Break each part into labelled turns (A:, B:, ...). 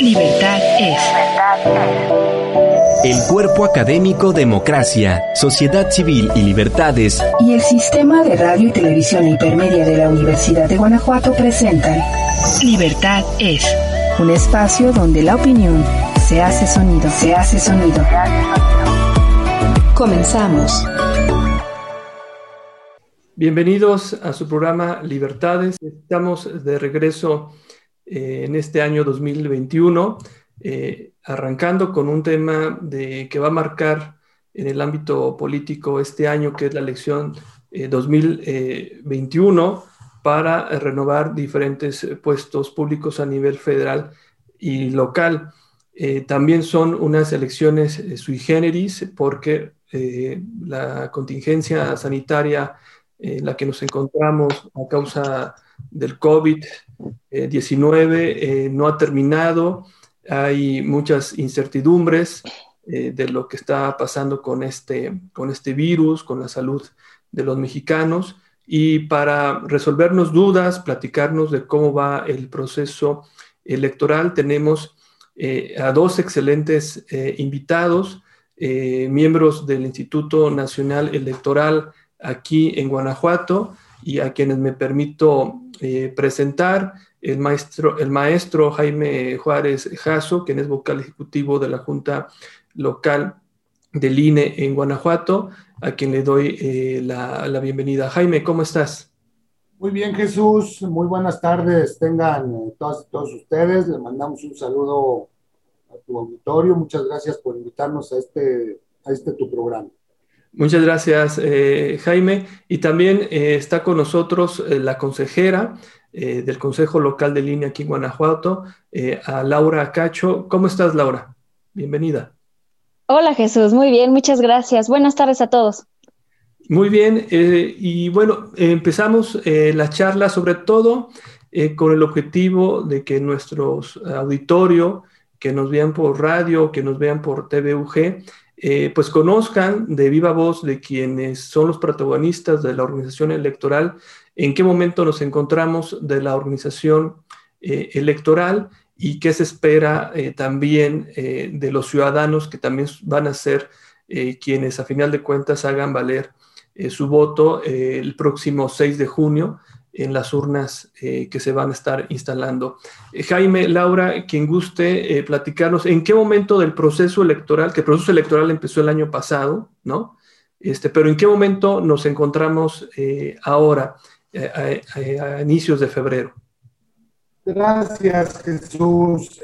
A: Libertad es.
B: El cuerpo académico Democracia, Sociedad Civil y Libertades
A: y el Sistema de Radio y Televisión Hipermedia de la Universidad de Guanajuato presentan Libertad es. Un espacio donde la opinión se hace sonido, se hace sonido. Comenzamos.
C: Bienvenidos a su programa Libertades. Estamos de regreso eh, en este año 2021, eh, arrancando con un tema de, que va a marcar en el ámbito político este año, que es la elección eh, 2021, eh, para renovar diferentes eh, puestos públicos a nivel federal y local. Eh, también son unas elecciones sui generis porque la contingencia sanitaria en la que nos encontramos a causa del COVID eh, 19 eh, no ha terminado, hay muchas incertidumbres eh, de lo que está pasando con este, con este virus, con la salud de los mexicanos y para resolvernos dudas, platicarnos de cómo va el proceso electoral, tenemos a dos excelentes invitados, miembros del Instituto Nacional Electoral aquí en Guanajuato y a quienes me permito eh, presentar, el maestro, el maestro Jaime Juárez Jasso, quien es vocal ejecutivo de la Junta Local del INE en Guanajuato, a quien le doy eh, la, la, bienvenida. Jaime, ¿cómo estás?
D: Muy bien, Jesús. Muy buenas tardes. Tengan eh, todos, todos ustedes. Le mandamos un saludo a tu auditorio. Muchas gracias por invitarnos a este, a este tu programa.
C: Muchas gracias, eh, Jaime. Y también eh, está con nosotros eh, la consejera del Consejo Local de Línea aquí en Guanajuato, a Laura Cacho. ¿Cómo estás, Laura? Bienvenida.
E: Hola, Jesús. Muy bien, muchas gracias. Buenas tardes a todos.
C: Muy bien. y bueno, empezamos la charla sobre todo con el objetivo de que nuestros auditorio, que nos vean por radio, que nos vean por TVUG, eh, pues conozcan de viva voz de quienes son los protagonistas de la organización electoral, en qué momento nos encontramos de la organización eh, electoral y qué se espera eh, también de los ciudadanos que también van a ser quienes a final de cuentas hagan valer su voto el próximo 6 de junio en las urnas eh, que se van a estar instalando. Eh, Jaime, Laura, quien guste eh, platicarnos en qué momento del proceso electoral, que el proceso electoral empezó el año pasado, ¿no? Este, pero en qué momento nos encontramos ahora, a, inicios de febrero.
D: Gracias, Jesús.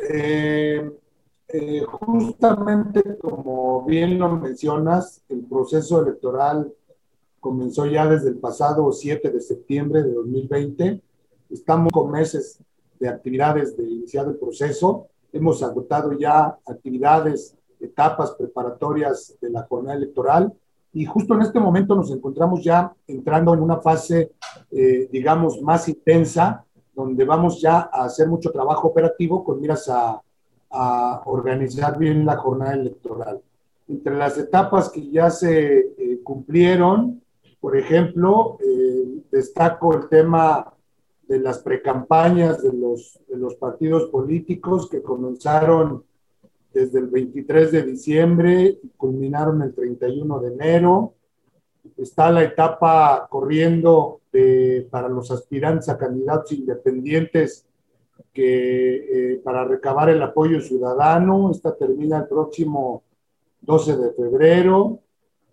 D: justamente como bien lo mencionas, el proceso electoral comenzó ya desde el pasado 7 de septiembre de 2020. Estamos con meses de actividades de iniciar el proceso. Hemos agotado ya actividades, etapas preparatorias de la jornada electoral y justo en este momento nos encontramos ya entrando en una fase, eh, digamos, más intensa, donde vamos ya a hacer mucho trabajo operativo con miras a, a organizar bien la jornada electoral. Entre las etapas que ya se eh, cumplieron, por ejemplo, eh, destaco el tema de las precampañas de los, de partidos políticos que comenzaron desde el 23 de diciembre y culminaron el 31 de enero. Está la etapa corriendo para los aspirantes a candidatos independientes que eh, para recabar el apoyo ciudadano. Esta termina el próximo 12 de febrero.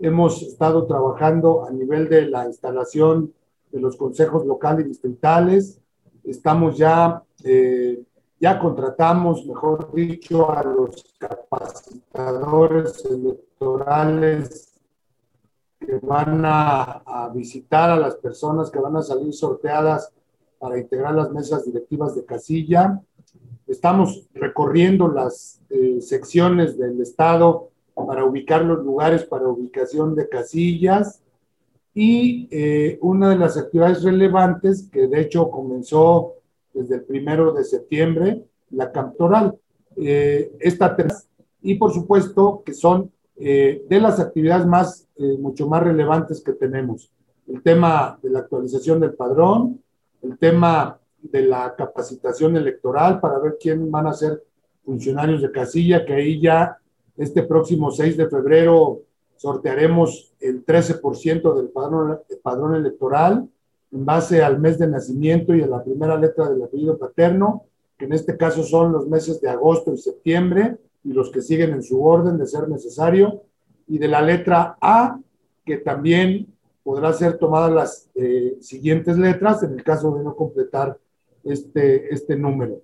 D: Hemos estado trabajando a nivel de la instalación de los consejos locales y distritales. Estamos ya, eh, ya contratamos, mejor dicho, a los capacitadores electorales que van a, visitar a las personas que van a salir sorteadas para integrar las mesas directivas de casilla. Estamos recorriendo las eh, secciones del Estado para ubicar los lugares para ubicación de casillas y eh, una de las actividades relevantes que de hecho comenzó desde el primero de septiembre, la captoral. Eh, esta y por supuesto que son eh, de las actividades más, mucho más relevantes que tenemos. El tema de la actualización del padrón, el tema de la capacitación electoral para ver quién van a ser funcionarios de casilla, que ahí ya este próximo 6 de febrero sortearemos el 13% del padrón, electoral en base al mes de nacimiento y a la primera letra del apellido paterno, que en este caso son los meses de agosto y septiembre, y los que siguen en su orden de ser necesario, y de la letra A, que también podrá ser tomadas las eh, siguientes letras en el caso de no completar este, este número.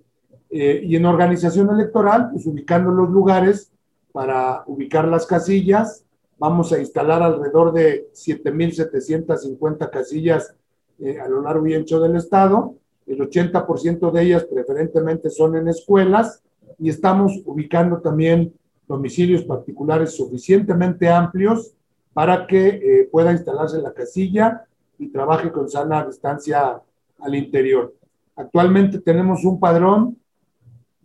D: Eh, y en organización electoral, pues ubicando los lugares para ubicar las casillas, vamos a instalar alrededor de 7.750 casillas eh, a lo largo y ancho del estado. El 80% de ellas preferentemente son en escuelas y estamos ubicando también domicilios particulares suficientemente amplios para que eh, pueda instalarse la casilla y trabaje con sana distancia al interior. Actualmente tenemos un padrón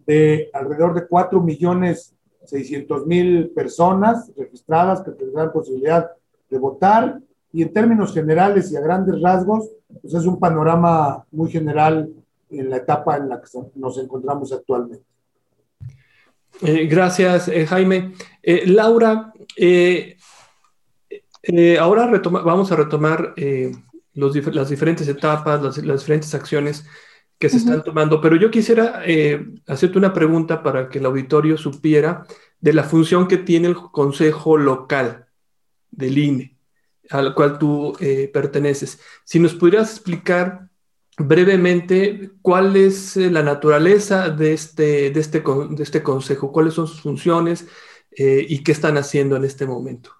D: de alrededor de 4 millones 600 mil personas registradas que tendrán posibilidad de votar y en términos generales y a grandes rasgos, pues es un panorama muy general en la etapa en la que nos encontramos actualmente.
C: Eh, gracias, eh, Jaime. Eh, Laura, ahora vamos a retomar los, las diferentes etapas, las, las, diferentes acciones que se están tomando, pero yo quisiera hacerte una pregunta para que el auditorio supiera de la función que tiene el Consejo Local del INE, al cual tú perteneces. Si nos pudieras explicar brevemente cuál es eh, la naturaleza de este, de este, de este consejo, cuáles son sus funciones eh, y qué están haciendo en este momento.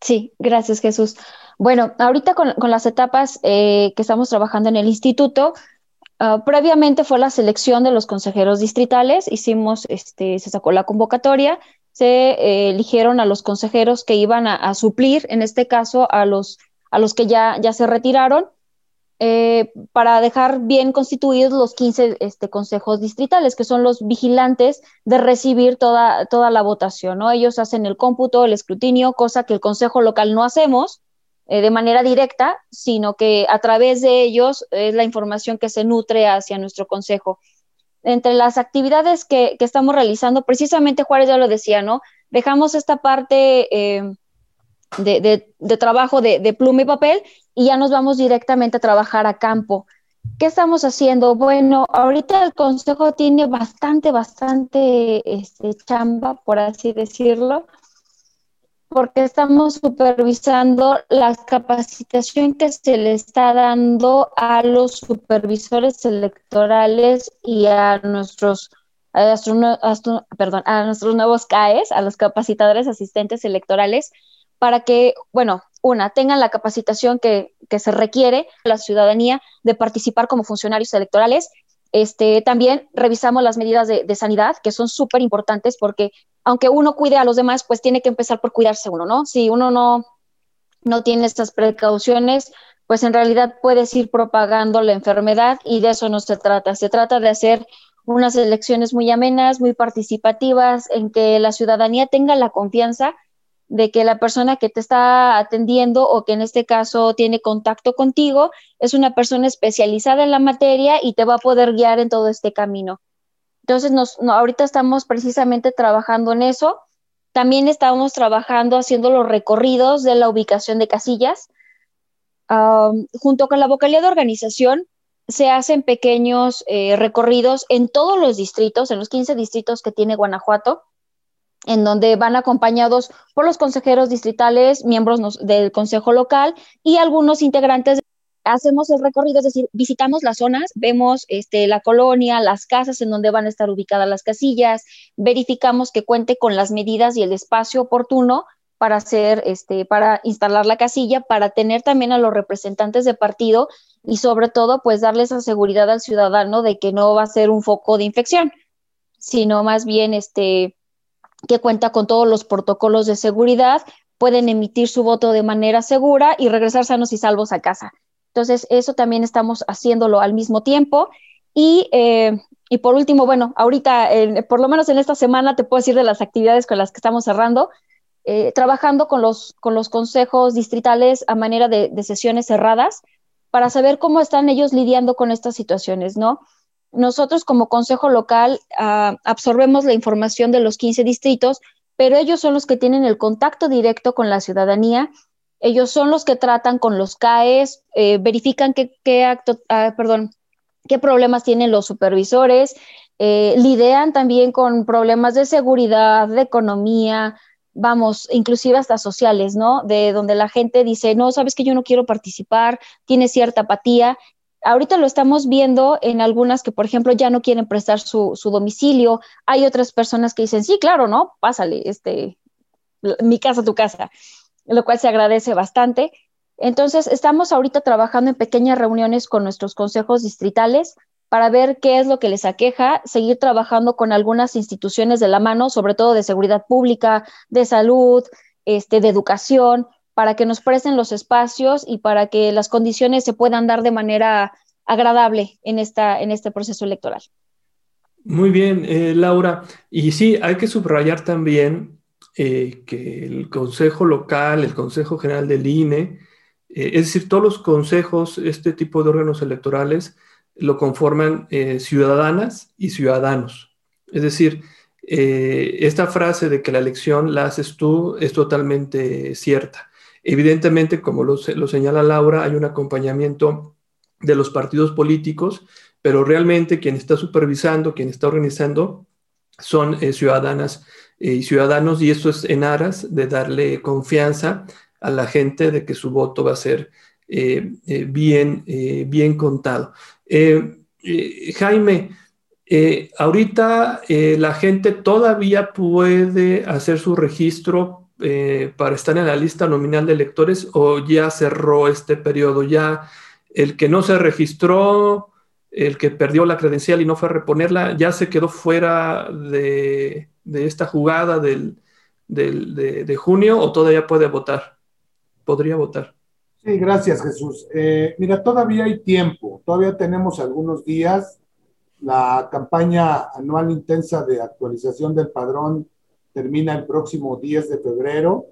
E: Sí, gracias Jesús. Bueno, ahorita con, las etapas eh, que estamos trabajando en el instituto, ah, previamente fue la selección de los consejeros distritales, hicimos, este, se sacó la convocatoria, se eligieron a los consejeros que iban a, a, suplir, en este caso, a los, a los que ya, ya se retiraron eh, para dejar bien constituidos los 15 este, consejos distritales, que son los vigilantes de recibir toda, toda la votación. ¿no? Ellos hacen el cómputo, el escrutinio, cosa que el consejo local no hacemos eh, de manera directa, sino que a través de ellos es la información que se nutre hacia nuestro consejo. Entre las actividades que, estamos realizando, precisamente Juárez ya lo decía, ¿no? Dejamos esta parte eh, de, trabajo de, de pluma y papel y ya nos vamos directamente a trabajar a campo. ¿Qué estamos haciendo? Bueno, ahorita el consejo tiene bastante, bastante este, chamba, por así decirlo, porque estamos supervisando la capacitación que se le está dando a los supervisores electorales y a nuestros, perdón, a nuestros nuevos CAES, a los capacitadores asistentes electorales, para que, bueno, una, tengan la capacitación que, se requiere la ciudadanía de participar como funcionarios electorales. Este, también revisamos las medidas de, sanidad, que son súper importantes porque aunque uno cuide a los demás, pues tiene que empezar por cuidarse uno, ¿no? Si uno no, no tiene estas precauciones, pues en realidad puedes ir propagando la enfermedad y de eso no se trata. Se trata de hacer unas elecciones muy amenas, muy participativas, en que la ciudadanía tenga la confianza de que la persona que te está atendiendo o que en este caso tiene contacto contigo es una persona especializada en la materia y te va a poder guiar en todo este camino. Entonces, nos, ahorita estamos precisamente trabajando en eso. También estamos trabajando haciendo los recorridos de la ubicación de casillas. junto con la vocalía de organización, se hacen pequeños eh, recorridos en todos los distritos, en los 15 distritos que tiene Guanajuato en donde van acompañados por los consejeros distritales, miembros del consejo local y algunos integrantes. Hacemos el recorrido, es decir, visitamos las zonas, vemos este, la colonia, las casas en donde van a estar ubicadas las casillas, verificamos que cuente con las medidas y el espacio oportuno para hacer, este, para instalar la casilla, para tener también a los representantes de partido y sobre todo, pues darles la seguridad al ciudadano de que no va a ser un foco de infección, sino más bien, este, que cuenta con todos los protocolos de seguridad, pueden emitir su voto de manera segura y regresar sanos y salvos a casa. Entonces, eso también estamos haciéndolo al mismo tiempo. Y, eh, y por último, bueno, ahorita, por lo menos en esta semana, te puedo decir de las actividades con las que estamos cerrando, eh, trabajando con los, con los consejos distritales a manera de, de sesiones cerradas para saber cómo están ellos lidiando con estas situaciones, ¿no? nosotros como consejo local ah, absorbemos la información de los 15 distritos, pero ellos son los que tienen el contacto directo con la ciudadanía. Ellos son los que tratan con los CAES, eh, verifican qué, qué acto, ah, perdón, qué problemas tienen los supervisores, eh, también con problemas de seguridad, de economía, vamos, inclusive hasta sociales, ¿no? De donde la gente dice, no, sabes que yo no quiero participar, tiene cierta apatía. Ahorita lo estamos viendo en algunas que, por ejemplo, ya no quieren prestar su, su domicilio. Hay otras personas que dicen, sí, claro, ¿no? Pásale, este, mi casa, tu casa, lo cual se agradece bastante. Entonces, estamos ahorita trabajando en pequeñas reuniones con nuestros consejos distritales para ver qué es lo que les aqueja, seguir trabajando con algunas instituciones de la mano, sobre todo de seguridad pública, de salud, este, de educación, para que nos presten los espacios y para que las condiciones se puedan dar de manera agradable en, esta, en este proceso electoral.
C: Muy bien, eh, Laura. Y sí, hay que subrayar también eh, que el Consejo Local, el Consejo General del INE, eh, es decir, todos los consejos, este tipo de órganos electorales, lo conforman eh, ciudadanas y ciudadanos. Es decir, esta frase de que la elección la haces tú es totalmente cierta. Evidentemente, como lo, señala Laura, hay un acompañamiento de los partidos políticos, pero realmente quien está supervisando, quien está organizando, son eh, ciudadanas y ciudadanos, y esto es en aras de darle confianza a la gente de que su voto va a ser bien, bien contado. Eh, eh, Jaime, eh, ahorita la gente todavía puede hacer su registro para estar en la lista nominal de electores o ya cerró este periodo, ya el que no se registró, el que perdió la credencial y no fue a reponerla, ya se quedó fuera de, esta jugada del, de junio o todavía puede votar, podría votar.
D: Sí, gracias Jesús. Eh, mira, todavía hay tiempo, todavía tenemos algunos días. La campaña anual intensa de actualización del padrón termina el próximo 10 de febrero.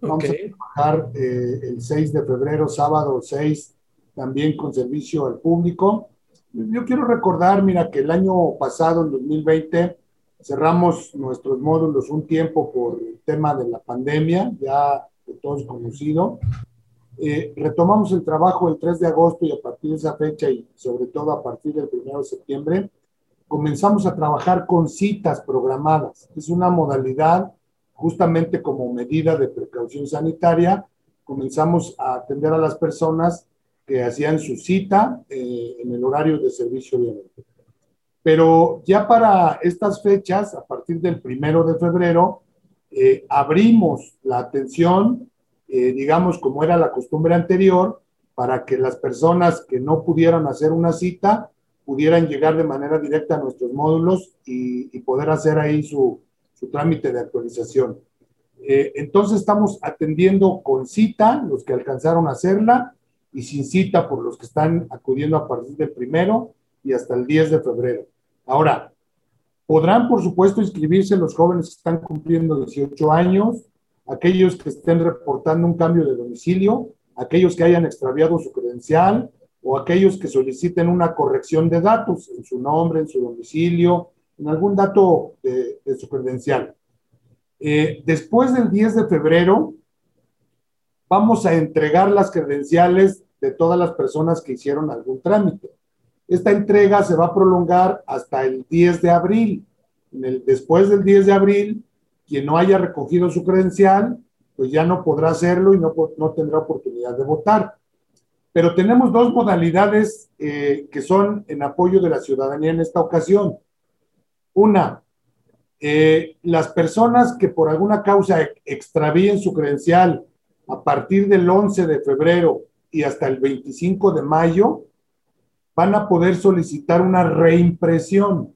D: Vamos a trabajar eh, el 6 de febrero, sábado 6, también con servicio al público. Yo quiero recordar, mira, que el año pasado, en 2020, cerramos nuestros módulos un tiempo por el tema de la pandemia, ya de todos conocido. Eh, retomamos el trabajo el 3 de agosto y a partir de esa fecha y sobre todo a partir del 1 de septiembre, comenzamos a trabajar con citas programadas. Es una modalidad justamente como medida de precaución sanitaria. Comenzamos a atender a las personas que hacían su cita eh, en el horario de servicio, obviamente. Pero ya para estas fechas, a partir del 1 de febrero, eh, abrimos la atención eh, digamos, como era la costumbre anterior, para que las personas que no pudieran hacer una cita pudieran llegar de manera directa a nuestros módulos y, poder hacer ahí su, su trámite de actualización. Eh, entonces estamos atendiendo con cita los que alcanzaron a hacerla y sin cita por los que están acudiendo a partir del primero y hasta el 10 de febrero. Ahora, podrán por supuesto inscribirse los jóvenes que están cumpliendo 18 años, aquellos que estén reportando un cambio de domicilio, aquellos que hayan extraviado su credencial o aquellos que soliciten una corrección de datos en su nombre, en su domicilio, en algún dato de, su credencial. Eh, después del 10 de febrero, vamos a entregar las credenciales de todas las personas que hicieron algún trámite. Esta entrega se va a prolongar hasta el 10 de abril. después del 10 de abril, quien no haya recogido su credencial, pues ya no podrá hacerlo y no, tendrá oportunidad de votar. Pero tenemos dos modalidades eh, que son en apoyo de la ciudadanía en esta ocasión. Una, eh, las personas que por alguna causa extravíen su credencial a partir del 11 de febrero y hasta el 25 de mayo, van a poder solicitar una reimpresión.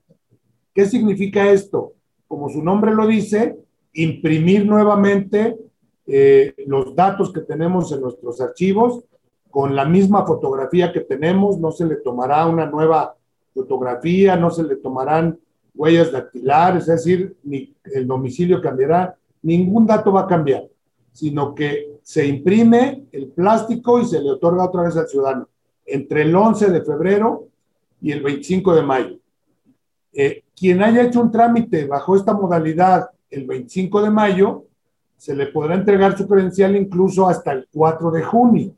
D: ¿Qué significa esto? Como su nombre lo dice, imprimir nuevamente eh, los datos que tenemos en nuestros archivos con la misma fotografía que tenemos, no se le tomará una nueva fotografía, no se le tomarán huellas dactilares, es decir, el domicilio cambiará, ningún dato va a cambiar, sino que se imprime el plástico y se le otorga otra vez al ciudadano entre el 11 de febrero y el 25 de mayo. Eh, quien haya hecho un trámite bajo esta modalidad el 25 de mayo, se le podrá entregar su credencial incluso hasta el 4 de junio,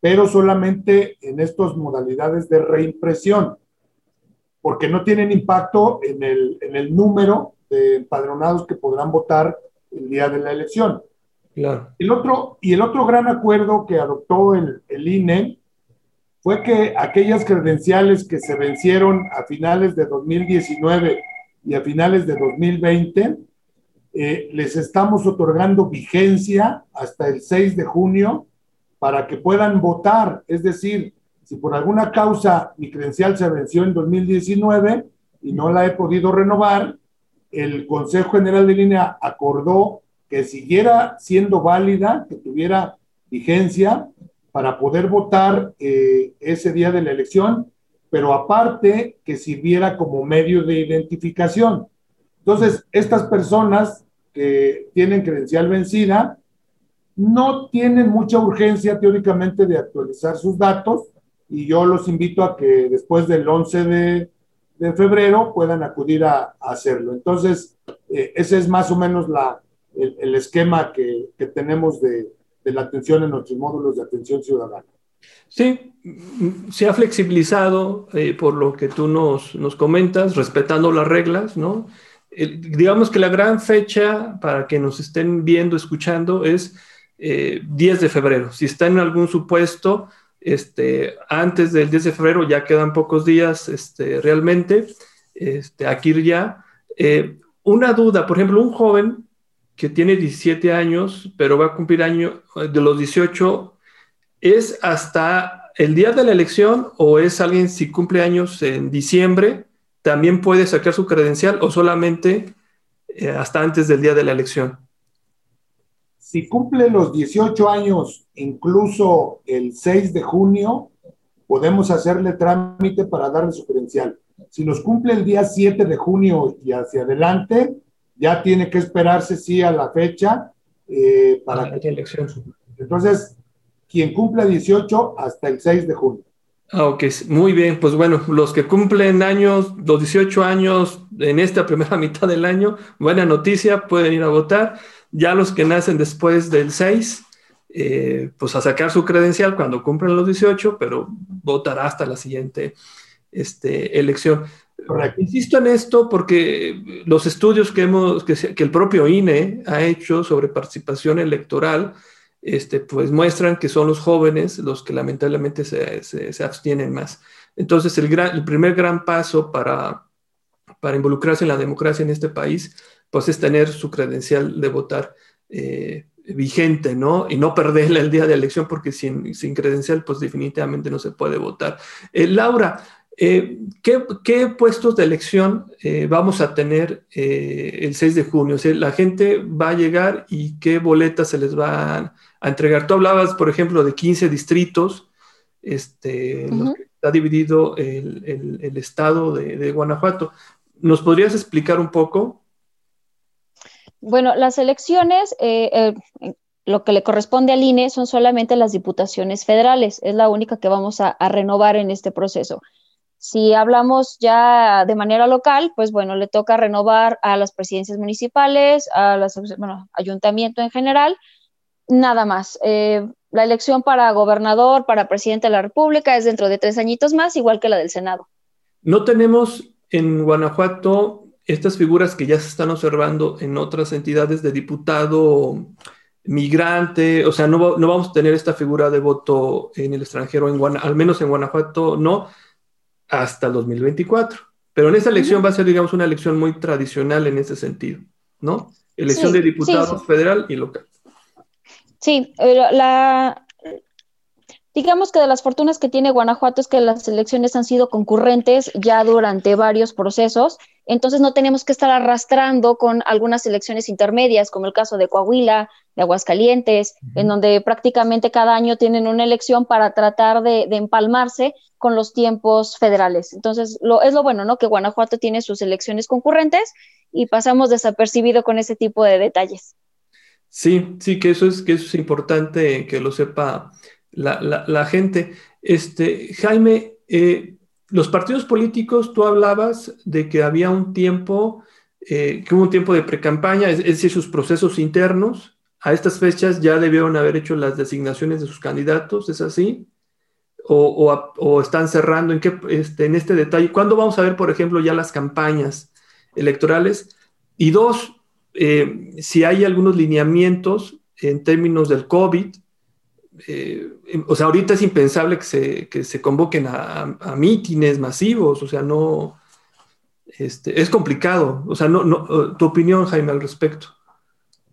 D: pero solamente en estas modalidades de reimpresión, porque no tienen impacto en el, en el número de empadronados que podrán votar el día de la elección. El otro, y el otro gran acuerdo que adoptó el, el INE fue que aquellas credenciales que se vencieron a finales de 2019 y a finales de 2020, eh, les estamos otorgando vigencia hasta el 6 de junio para que puedan votar. Es decir, si por alguna causa mi credencial se venció en 2019 y no la he podido renovar, el Consejo General de Línea acordó que siguiera siendo válida, que tuviera vigencia para poder votar eh, ese día de la elección, pero aparte que sirviera como medio de identificación. Entonces, estas personas que tienen credencial vencida no tienen mucha urgencia teóricamente de actualizar sus datos y yo los invito a que después del 11 de, febrero puedan acudir a, hacerlo. Entonces, eh, ese es más o menos la, el, esquema que, tenemos de, la atención en nuestros módulos de atención ciudadana.
C: Sí, se ha flexibilizado eh, por lo que tú nos, nos, comentas, respetando las reglas, ¿no? digamos que la gran fecha para que nos estén viendo, escuchando, es 10 eh, de febrero. Si está en algún supuesto, este, antes del 10 de febrero, ya quedan pocos días este, realmente, este, aquí ya. Eh, una duda, por ejemplo, un joven que tiene 17 años, pero va a cumplir año de los 18, ¿es hasta el día de la elección o es alguien si cumple años en diciembre, también puede sacar su credencial o solamente eh, hasta antes del día de la elección?
D: Si cumple los 18 años, incluso el 6 de junio, podemos hacerle trámite para darle su credencial. Si nos cumple el día 7 de junio y hacia adelante, ya tiene que esperarse, sí, a la fecha eh, para
C: la elección.
D: Entonces, quien cumpla 18 hasta el 6 de junio.
C: Ah, ok, muy bien. Pues bueno, los que cumplen años, los 18 años en esta primera mitad del año, buena noticia, pueden ir a votar. Ya los que nacen después del 6, eh, pues a sacar su credencial cuando cumplen los 18, pero votará hasta la siguiente este, elección. Insisto en esto porque los estudios que, hemos, que, el propio INE ha hecho sobre participación electoral, este, pues muestran que son los jóvenes los que lamentablemente se, se, abstienen más. Entonces, el, gran, el primer gran paso para, para involucrarse en la democracia en este país, pues es tener su credencial de votar eh, vigente, ¿no? Y no perderla el día de elección, porque sin, sin credencial, pues definitivamente no se puede votar. Eh, Laura, eh, ¿qué, puestos de elección eh, vamos a tener eh, el 6 de junio? la gente va a llegar y qué boletas se les va a, entregar. Tú hablabas, por ejemplo, de 15 distritos, este, está dividido el, estado de, Guanajuato. ¿Nos podrías explicar un poco?
E: Bueno, las elecciones, lo que le corresponde al INE son solamente las diputaciones federales. Es la única que vamos a renovar en este proceso. Si hablamos ya de manera local, pues bueno, le toca renovar a las presidencias municipales, a las, bueno, ayuntamiento en general, nada más. Eh, la elección para gobernador, para presidente de la República es dentro de tres añitos más, igual que la del Senado.
C: No tenemos en Guanajuato estas figuras que ya se están observando en otras entidades de diputado migrante, o sea, no, no vamos a tener esta figura de voto en el extranjero, en al menos en Guanajuato no hasta el 2024. Pero en esta elección va a ser, digamos, una elección muy tradicional en ese sentido, ¿no? Elección de diputados federal y local.
E: Sí, eh, la, digamos que de las fortunas que tiene Guanajuato es que las elecciones han sido concurrentes ya durante varios procesos, entonces no tenemos que estar arrastrando con algunas elecciones intermedias, como el caso de Coahuila, de Aguascalientes, en donde prácticamente cada año tienen una elección para tratar de, empalmarse con los tiempos federales. Entonces, lo, es lo bueno, ¿no? Que Guanajuato tiene sus elecciones concurrentes y pasamos desapercibido con ese tipo de detalles.
C: Sí, sí, que eso es, que eso es importante que lo sepa la, gente. Este, Jaime, eh, los partidos políticos, tú hablabas de que había un tiempo, eh, que hubo un tiempo de precampaña, es, es decir, sus procesos internos. A estas fechas ya debieron haber hecho las designaciones de sus candidatos, ¿es así? O, están cerrando en, qué, este, en este detalle? ¿Cuándo vamos a ver, por ejemplo, ya las campañas electorales? Y dos, eh, si hay algunos lineamientos en términos del COVID, eh, o sea, ahorita es impensable que se, que se convoquen a, mítines masivos, o sea, no, este, es complicado, o sea, no, no, tu opinión, Jaime, al respecto.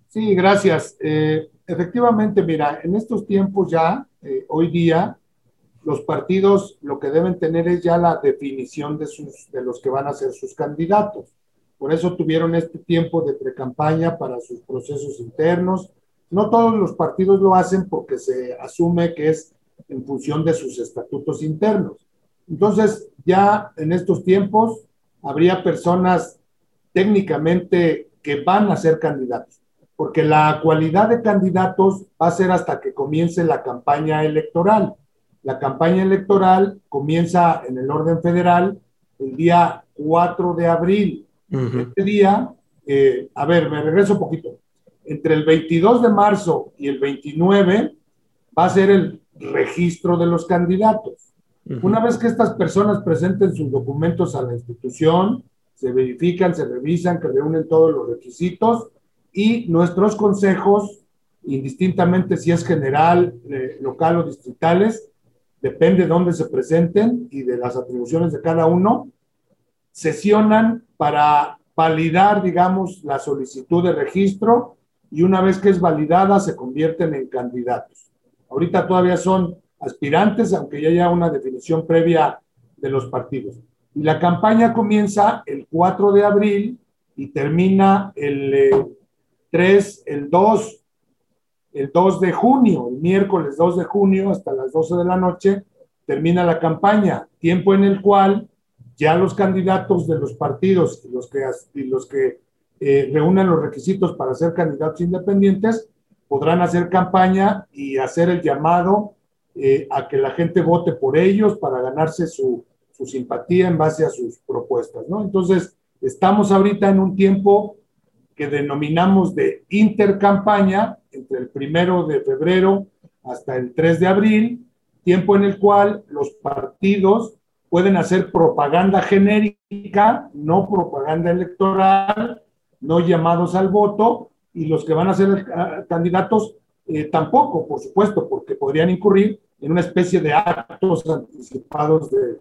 D: Sí, gracias. Eh, efectivamente, mira, en estos tiempos ya, hoy día, los partidos lo que deben tener es ya la definición de, sus, de los que van a ser sus candidatos. Por eso tuvieron este tiempo de precampaña para sus procesos internos. No todos los partidos lo hacen porque se asume que es en función de sus estatutos internos. Entonces, ya en estos tiempos habría personas técnicamente que van a ser candidatos, porque la cualidad de candidatos va a ser hasta que comience la campaña electoral. La campaña electoral comienza en el orden federal el día 4 de abril. Este día, eh, a ver, me regreso un poquito. Entre el 22 de marzo y el 29 va a ser el registro de los candidatos. Una vez que estas personas presenten sus documentos a la institución, se verifican, se revisan, que reúnen todos los requisitos y nuestros consejos, indistintamente si es general, eh, local o distritales, depende de dónde se presenten y de las atribuciones de cada uno, sesionan para validar, digamos, la solicitud de registro y una vez que es validada se convierten en candidatos. Ahorita todavía son aspirantes, aunque ya haya una definición previa de los partidos. Y la campaña comienza el 4 de abril y termina el 3, eh, el 2 el 2 de junio, el miércoles 2 de junio hasta las 12 de la noche, termina la campaña, tiempo en el cual ya los candidatos de los partidos y los que, y los que eh, reúnen los requisitos para ser candidatos independientes podrán hacer campaña y hacer el llamado eh, a que la gente vote por ellos para ganarse su, su simpatía en base a sus propuestas, ¿no? Entonces, estamos ahorita en un tiempo que denominamos de intercampaña, entre el primero de febrero hasta el 3 de abril, tiempo en el cual los partidos pueden hacer propaganda genérica, no propaganda electoral, no llamados al voto, y los que van a ser eh, candidatos eh, tampoco, por supuesto, porque podrían incurrir en una especie de actos anticipados de,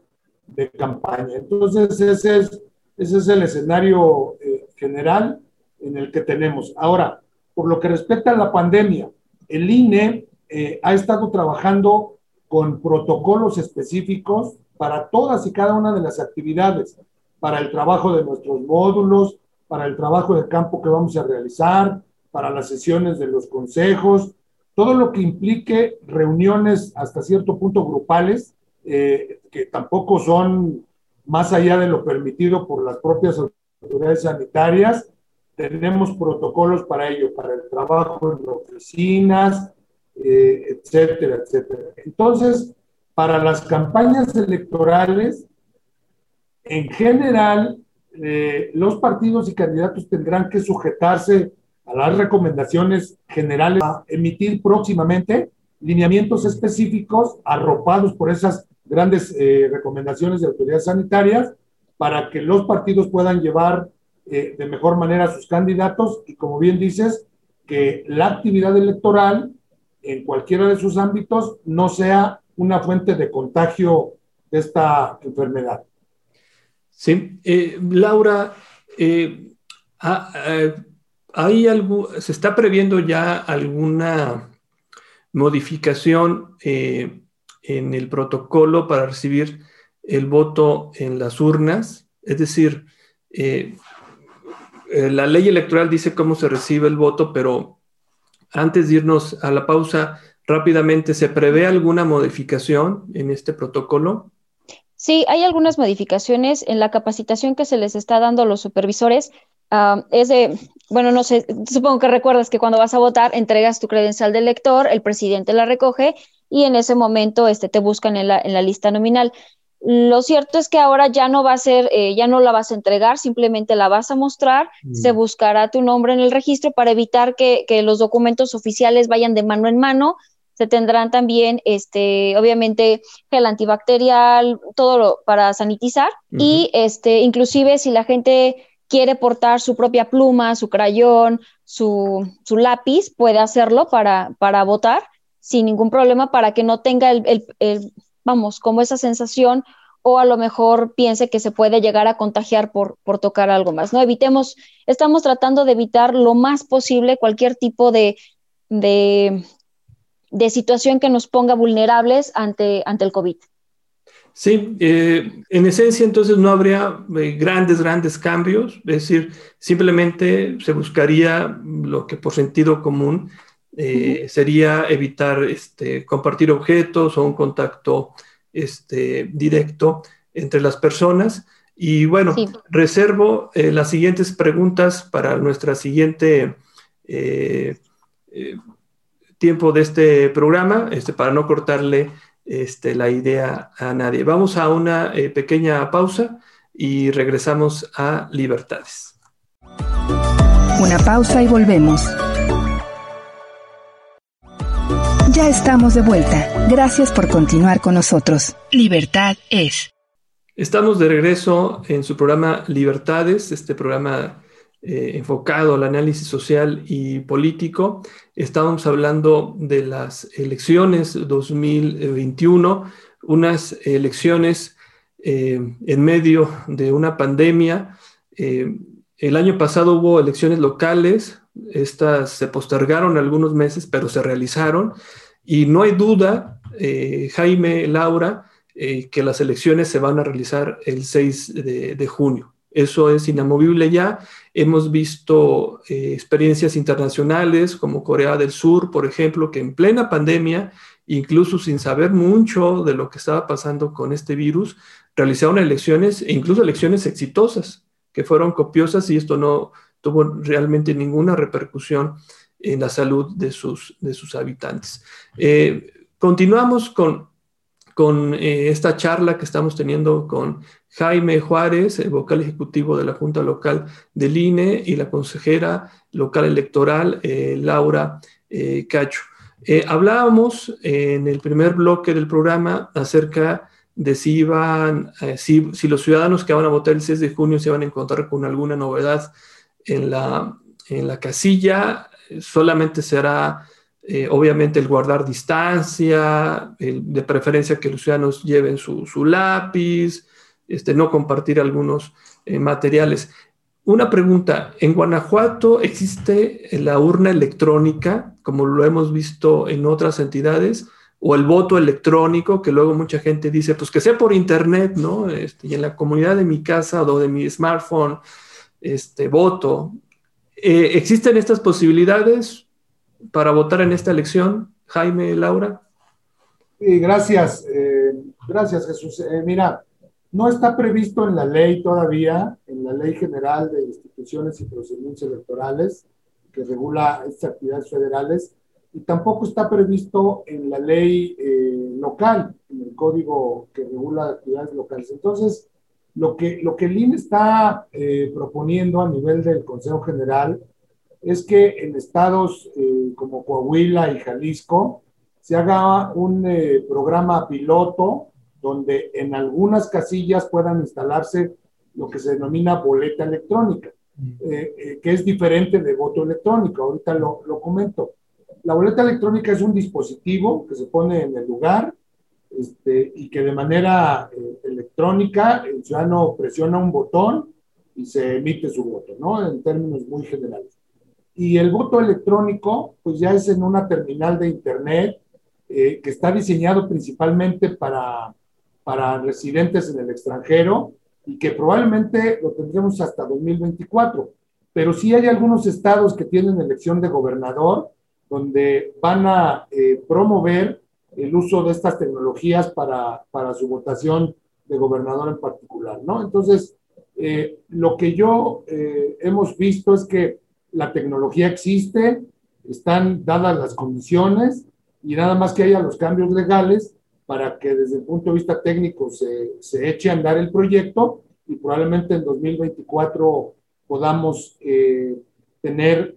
D: campaña. Entonces, ese es, ese es el escenario eh, general en el que tenemos. Ahora, por lo que respecta a la pandemia, el INE eh, ha estado trabajando con protocolos específicos para todas y cada una de las actividades, para el trabajo de nuestros módulos, para el trabajo de campo que vamos a realizar, para las sesiones de los consejos, todo lo que implique reuniones hasta cierto punto grupales, eh, que tampoco son más allá de lo permitido por las propias autoridades sanitarias, tenemos protocolos para ello, para el trabajo en oficinas, eh, etcétera, etcétera. Entonces, para las campañas electorales, en general, eh, los partidos y candidatos tendrán que sujetarse a las recomendaciones generales a emitir próximamente lineamientos específicos arropados por esas grandes eh, recomendaciones de autoridades sanitarias para que los partidos puedan llevar eh, de mejor manera a sus candidatos y como bien dices, que la actividad electoral en cualquiera de sus ámbitos no sea una fuente de contagio de esta enfermedad.
C: Sí, eh, Laura, eh, ah, ¿hay algo, ¿se está previendo ya alguna modificación en el protocolo para recibir el voto en las urnas? Es decir, eh, la ley electoral dice cómo se recibe el voto, pero antes de irnos a la pausa, rápidamente, ¿se prevé alguna modificación en este protocolo?
E: Sí, hay algunas modificaciones en la capacitación que se les está dando a los supervisores. Ah, es de, bueno, no sé, supongo que recuerdas que cuando vas a votar entregas tu credencial de elector, el presidente la recoge y en ese momento este, te buscan en la, en la lista nominal. Lo cierto es que ahora ya no va a ser, eh, ya no la vas a entregar, simplemente la vas a mostrar, mm. se buscará tu nombre en el registro para evitar que, los documentos oficiales vayan de mano en mano. Se tendrán también, este, obviamente, gel antibacterial, todo lo, para sanitizar y, este, inclusive si la gente quiere portar su propia pluma, su crayón, su, su lápiz, puede hacerlo para, para votar sin ningún problema para que no tenga el vamos, como esa sensación o a lo mejor piense que se puede llegar a contagiar por, por tocar algo más, ¿no? Evitemos, estamos tratando de evitar lo más posible cualquier tipo de, de, situación que nos ponga vulnerables ante, ante el COVID.
C: Sí, eh, en esencia entonces no habría eh, grandes, grandes cambios, es decir, simplemente se buscaría lo que por sentido común eh, sería evitar este, compartir objetos o un contacto este, directo entre las personas. Y bueno, reservo las siguientes preguntas para nuestra siguiente tiempo de este programa, este, para no cortarle este, la idea a nadie. Vamos a una pequeña pausa y regresamos a Libertades.
A: Una pausa y volvemos. Ya estamos de vuelta. Gracias por continuar con nosotros. Libertad es.
C: Estamos de regreso en su programa Libertades, este programa eh, enfocado al análisis social y político. Estamos hablando de las elecciones 2021, unas elecciones eh, en medio de una pandemia. Eh, el año pasado hubo elecciones locales, estas se postergaron algunos meses, pero se realizaron. Y no hay duda, Jaime, Laura, que las elecciones se van a realizar el 6 de, junio. Eso es inamovible ya. Hemos visto eh, experiencias internacionales como Corea del Sur, por ejemplo, que en plena pandemia, incluso sin saber mucho de lo que estaba pasando con este virus, realizaron elecciones e incluso elecciones exitosas, que fueron copiosas y esto no tuvo realmente ninguna repercusión en la salud de sus, de sus habitantes. Eh, continuamos con, con eh, esta charla que estamos teniendo con Jaime Juárez, el vocal ejecutivo de la Junta Local del INE, y la consejera local electoral, eh, Laura Cacho. hablábamos en el primer bloque del programa acerca de si iban, si, si, los ciudadanos que van a votar el 6 de junio se van a encontrar con alguna novedad en la, en la casilla solamente será eh, obviamente el guardar distancia, de preferencia que los ciudadanos lleven su, lápiz, este, no compartir algunos eh, materiales. Una pregunta, ¿en Guanajuato existe la urna electrónica, como lo hemos visto en otras entidades, o el voto electrónico, que luego mucha gente dice, pues que sea por internet, ¿no? Este, y en la comunidad de mi casa o de mi smartphone, este, voto. Eh, ¿Existen estas posibilidades para votar en esta elección, Jaime, Laura?
D: Sí, gracias. Eh, gracias, Jesús. Eh, mira, no está previsto en la ley todavía, en la Ley General de Instituciones y Procedimientos Electorales, que regula estas actividades federales, y tampoco está previsto en la ley local, en el código que regula actividades locales. Entonces, lo que, lo que el INE está eh, proponiendo a nivel del Consejo General es que en estados eh, como Coahuila y Jalisco se haga un eh, programa piloto donde en algunas casillas puedan instalarse lo que se denomina boleta electrónica, que es diferente de voto electrónico. Ahorita lo, lo comento. La boleta electrónica es un dispositivo que se pone en el lugar este, y que de manera eh, electrónica el ciudadano presiona un botón y se emite su voto, ¿no? En términos muy generales. Y el voto electrónico, pues ya es en una terminal de Internet eh, que está diseñado principalmente para, para residentes en el extranjero y que probablemente lo tendremos hasta 2024. Pero sí hay algunos estados que tienen elección de gobernador donde van a eh, promover el uso de estas tecnologías para, para su votación de gobernador en particular, ¿no? Entonces, eh, lo que yo eh, hemos visto es que la tecnología existe, están dadas las condiciones y nada más que haya los cambios legales para que desde el punto de vista técnico se, se eche a andar el proyecto y probablemente en 2024 podamos eh, tener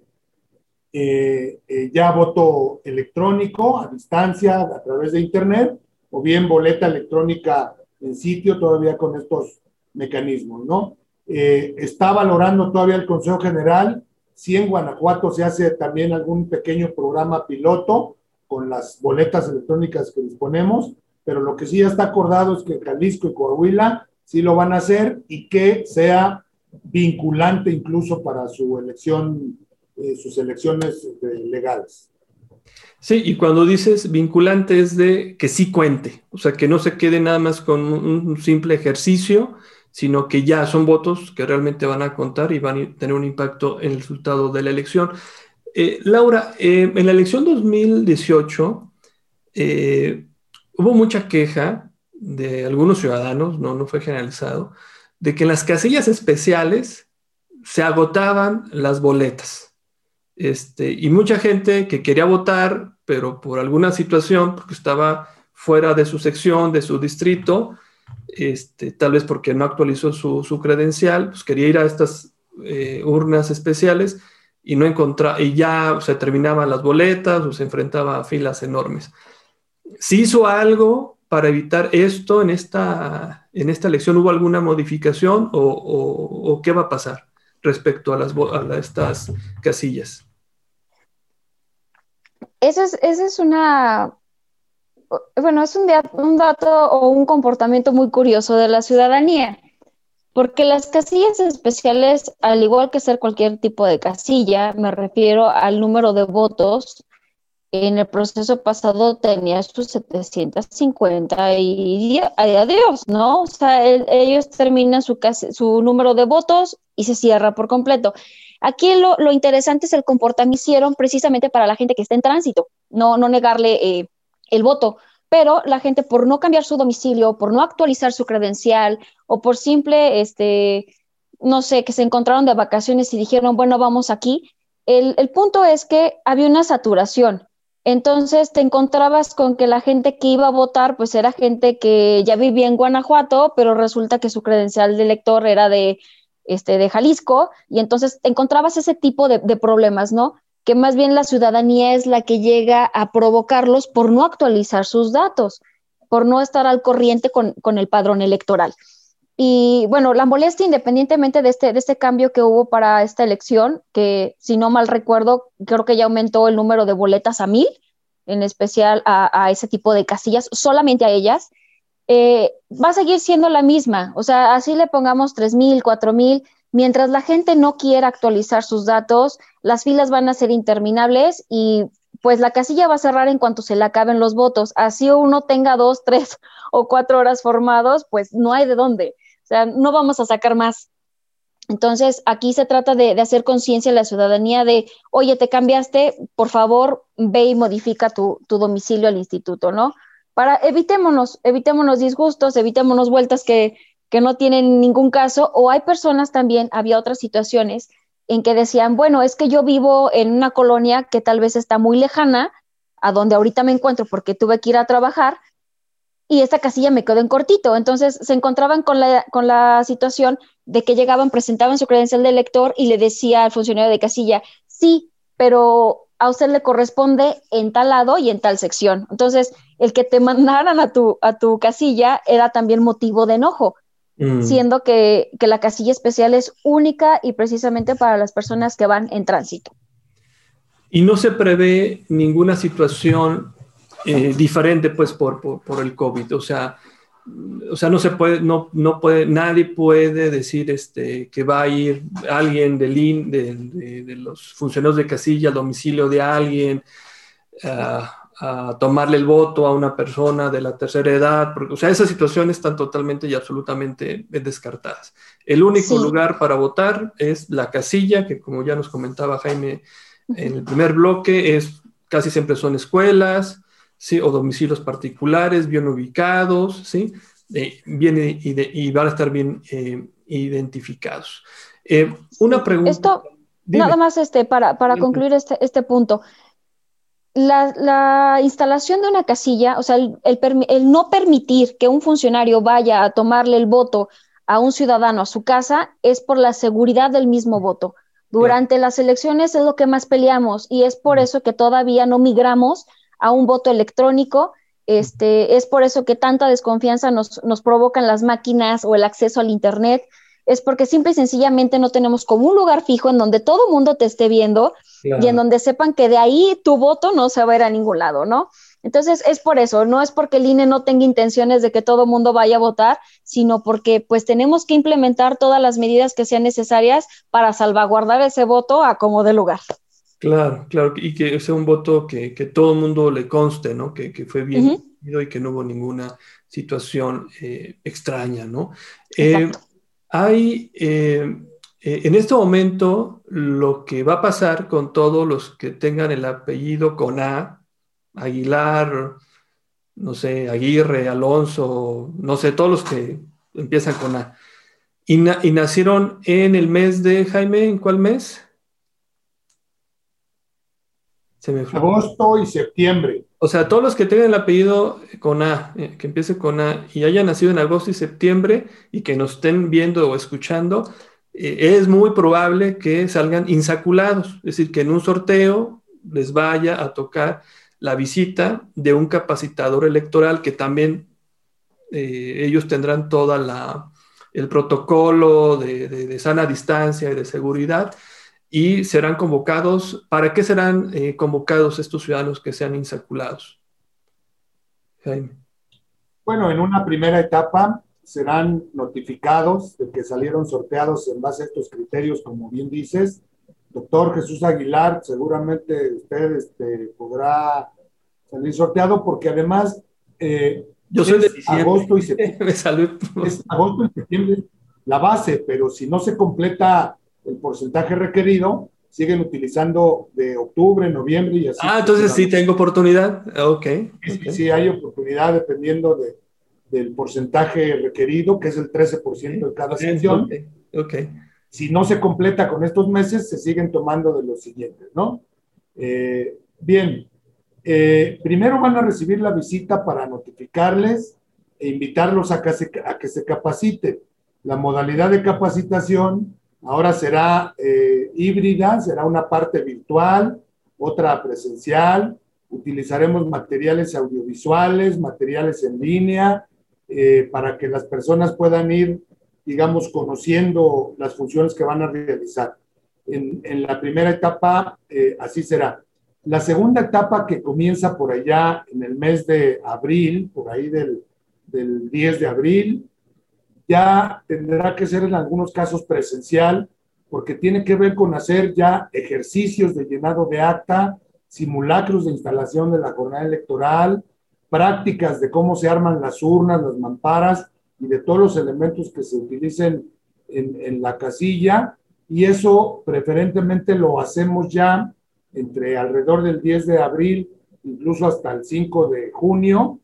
D: eh, eh, ya voto electrónico a distancia, a través de Internet, o bien boleta electrónica en sitio, todavía con estos mecanismos, ¿no? está valorando todavía el Consejo General si en Guanajuato se hace también algún pequeño programa piloto con las boletas electrónicas que disponemos, pero lo que sí ya está acordado es que Jalisco y Coahuila sí lo van a hacer y que sea vinculante incluso para su elección, eh, sus elecciones legales.
C: Sí, y cuando dices vinculante es de que sí cuente, o sea, que no se quede nada más con un simple ejercicio, sino que ya son votos que realmente van a contar y van a tener un impacto en el resultado de la elección. Eh, Laura, eh, en la elección 2018 eh, hubo mucha queja de algunos ciudadanos, no, no fue generalizado, de que en las casillas especiales se agotaban las boletas. Este, y mucha gente que quería votar, pero por alguna situación, porque estaba fuera de su sección, de su distrito, este, tal vez porque no actualizó su, credencial, pues quería ir a estas eh, urnas especiales y no encontraba, y ya se terminaban las boletas o se enfrentaba a filas enormes. ¿Se hizo algo para evitar esto en esta, en esta elección? ¿Hubo alguna modificación o, qué va a pasar respecto a, a estas casillas?
E: Esa es, esa es una bueno, es un, dato o un comportamiento muy curioso de la ciudadanía, porque las casillas especiales, al igual que ser cualquier tipo de casilla, me refiero al número de votos, en el proceso pasado tenía sus 750 y adiós, ¿no? O sea, ellos terminan su, número de votos y se cierra por completo. Aquí lo, interesante es el comportamiento hicieron precisamente para la gente que está en tránsito, no, no negarle eh, el voto, pero la gente por no cambiar su domicilio, por no actualizar su credencial o por simple, este, no sé, que se encontraron de vacaciones y dijeron, bueno, vamos aquí, el, el punto es que había una saturación. Entonces te encontrabas con que la gente que iba a votar, pues era gente que ya vivía en Guanajuato, pero resulta que su credencial de elector era de, este, de Jalisco, y entonces encontrabas ese tipo de, de problemas, ¿no? Que más bien la ciudadanía es la que llega a provocarlos por no actualizar sus datos, por no estar al corriente con, el padrón electoral. Y bueno, la molestia, independientemente de este, de este cambio que hubo para esta elección, que si no mal recuerdo, creo que ya aumentó el número de boletas a mil, en especial a, ese tipo de casillas, solamente a ellas, eh, va a seguir siendo la misma. O sea, así le pongamos tres mil, cuatro mil, mientras la gente no quiera actualizar sus datos, las filas van a ser interminables y pues la casilla va a cerrar en cuanto se le acaben los votos. Así uno tenga dos, tres o cuatro horas formados, pues no hay de dónde. O sea, no vamos a sacar más. Entonces, aquí se trata de, hacer conciencia a la ciudadanía de, oye, te cambiaste, por favor, ve y modifica tu, tu domicilio al instituto, ¿no? Para evitémonos, evitémonos disgustos, evitémonos vueltas que, que no tienen ningún caso, o hay personas también, había otras situaciones en que decían, bueno, es que yo vivo en una colonia que tal vez está muy lejana a donde ahorita me encuentro porque tuve que ir a trabajar y esta casilla me quedó en cortito. Entonces se encontraban con la, con la situación de que llegaban, presentaban su credencial de elector y le decía al funcionario de casilla, sí, pero a usted le corresponde en tal lado y en tal sección. Entonces, el que te mandaran a tu, a tu casilla era también motivo de enojo. Mm. siendo que, la casilla especial es única y precisamente para las personas que van en tránsito.
C: Y no se prevé ninguna situación eh, diferente pues por, el COVID, o sea, o sea, no se puede, no, no puede, nadie puede decir este, que va a ir alguien del de, de, los funcionarios de casilla al domicilio de alguien, uh, a tomarle el voto a una persona de la tercera edad, porque, o sea, esas situaciones están totalmente y absolutamente descartadas. El único lugar para votar es la casilla, que como ya nos comentaba Jaime en el primer bloque, es casi siempre son escuelas, ¿sí? o domicilios particulares, bien ubicados, ¿sí? Eh, bien, y, van a estar bien eh, identificados. Eh, una pregunta.
E: Esto, nada más este, para, para concluir este, este punto la, instalación de una casilla, o sea, el, no permitir que un funcionario vaya a tomarle el voto a un ciudadano a su casa es por la seguridad del mismo voto. Durante las elecciones es lo que más peleamos y es por eso que todavía no migramos a un voto electrónico. Este, es por eso que tanta desconfianza nos, nos provocan las máquinas o el acceso al Internet es porque simple y sencillamente no tenemos como un lugar fijo en donde todo el mundo te esté viendo y en donde sepan que de ahí tu voto no se va a ir a ningún lado, ¿no? Entonces es por eso, no es porque el INE no tenga intenciones de que todo el mundo vaya a votar, sino porque pues tenemos que implementar todas las medidas que sean necesarias para salvaguardar ese voto a como de lugar.
C: Claro, claro, y que sea un voto que, todo el mundo le conste, ¿no? Que, fue bien y que no hubo ninguna situación eh, extraña, ¿no? Eh, hay eh, eh, en este momento lo que va a pasar con todos los que tengan el apellido con A, Aguilar, no sé, Aguirre, Alonso, no sé, todos los que empiezan con A. Y, nacieron en el mes de Jaime, ¿en cuál mes?
D: Agosto y septiembre.
C: O sea, todos los que tengan el apellido con A, eh, que empiece con A y hayan nacido en agosto y septiembre y que nos estén viendo o escuchando, eh, es muy probable que salgan insaculados, es decir, que en un sorteo les vaya a tocar la visita de un capacitador electoral que también eh, ellos tendrán toda la el protocolo de sana distancia y de seguridad y serán convocados. ¿Para qué serán eh, convocados estos ciudadanos que sean insaculados?
D: Jaime. Bueno, en una primera etapa serán notificados de que salieron sorteados en base a estos criterios, como bien dices. Doctor Jesús Aguilar, seguramente usted este, podrá salir sorteado porque además
C: eh, yo soy de
D: agosto y septiembre. Es agosto y septiembre la base, pero si no se completa el porcentaje requerido, siguen utilizando de octubre, noviembre y así.
C: Ah, entonces sí tengo oportunidad. Ok.
D: Sí, hay oportunidad dependiendo de, del porcentaje requerido, que es el 13% de cada sección.
C: Ok.
D: Si no se completa con estos meses, se siguen tomando de los siguientes, ¿no? Eh, bien, eh, primero van a recibir la visita para notificarles e invitarlos a que a que se capaciten. La modalidad de capacitación Ahora será eh, híbrida, será una parte virtual, otra presencial. Utilizaremos materiales audiovisuales, materiales en línea, eh, para que las personas puedan ir, digamos, conociendo las funciones que van a realizar. En, la primera etapa, eh, así será. La segunda etapa que comienza por allá en el mes de abril, por ahí del, del 10 de abril, ya tendrá que ser en algunos casos presencial, porque tiene que ver con hacer ya ejercicios de llenado de acta, simulacros de instalación de la jornada electoral, prácticas de cómo se arman las urnas, las mamparas y de todos los elementos que se utilicen en, en la casilla. Y eso preferentemente lo hacemos ya entre alrededor del 10 de abril, incluso hasta el 5 de junio,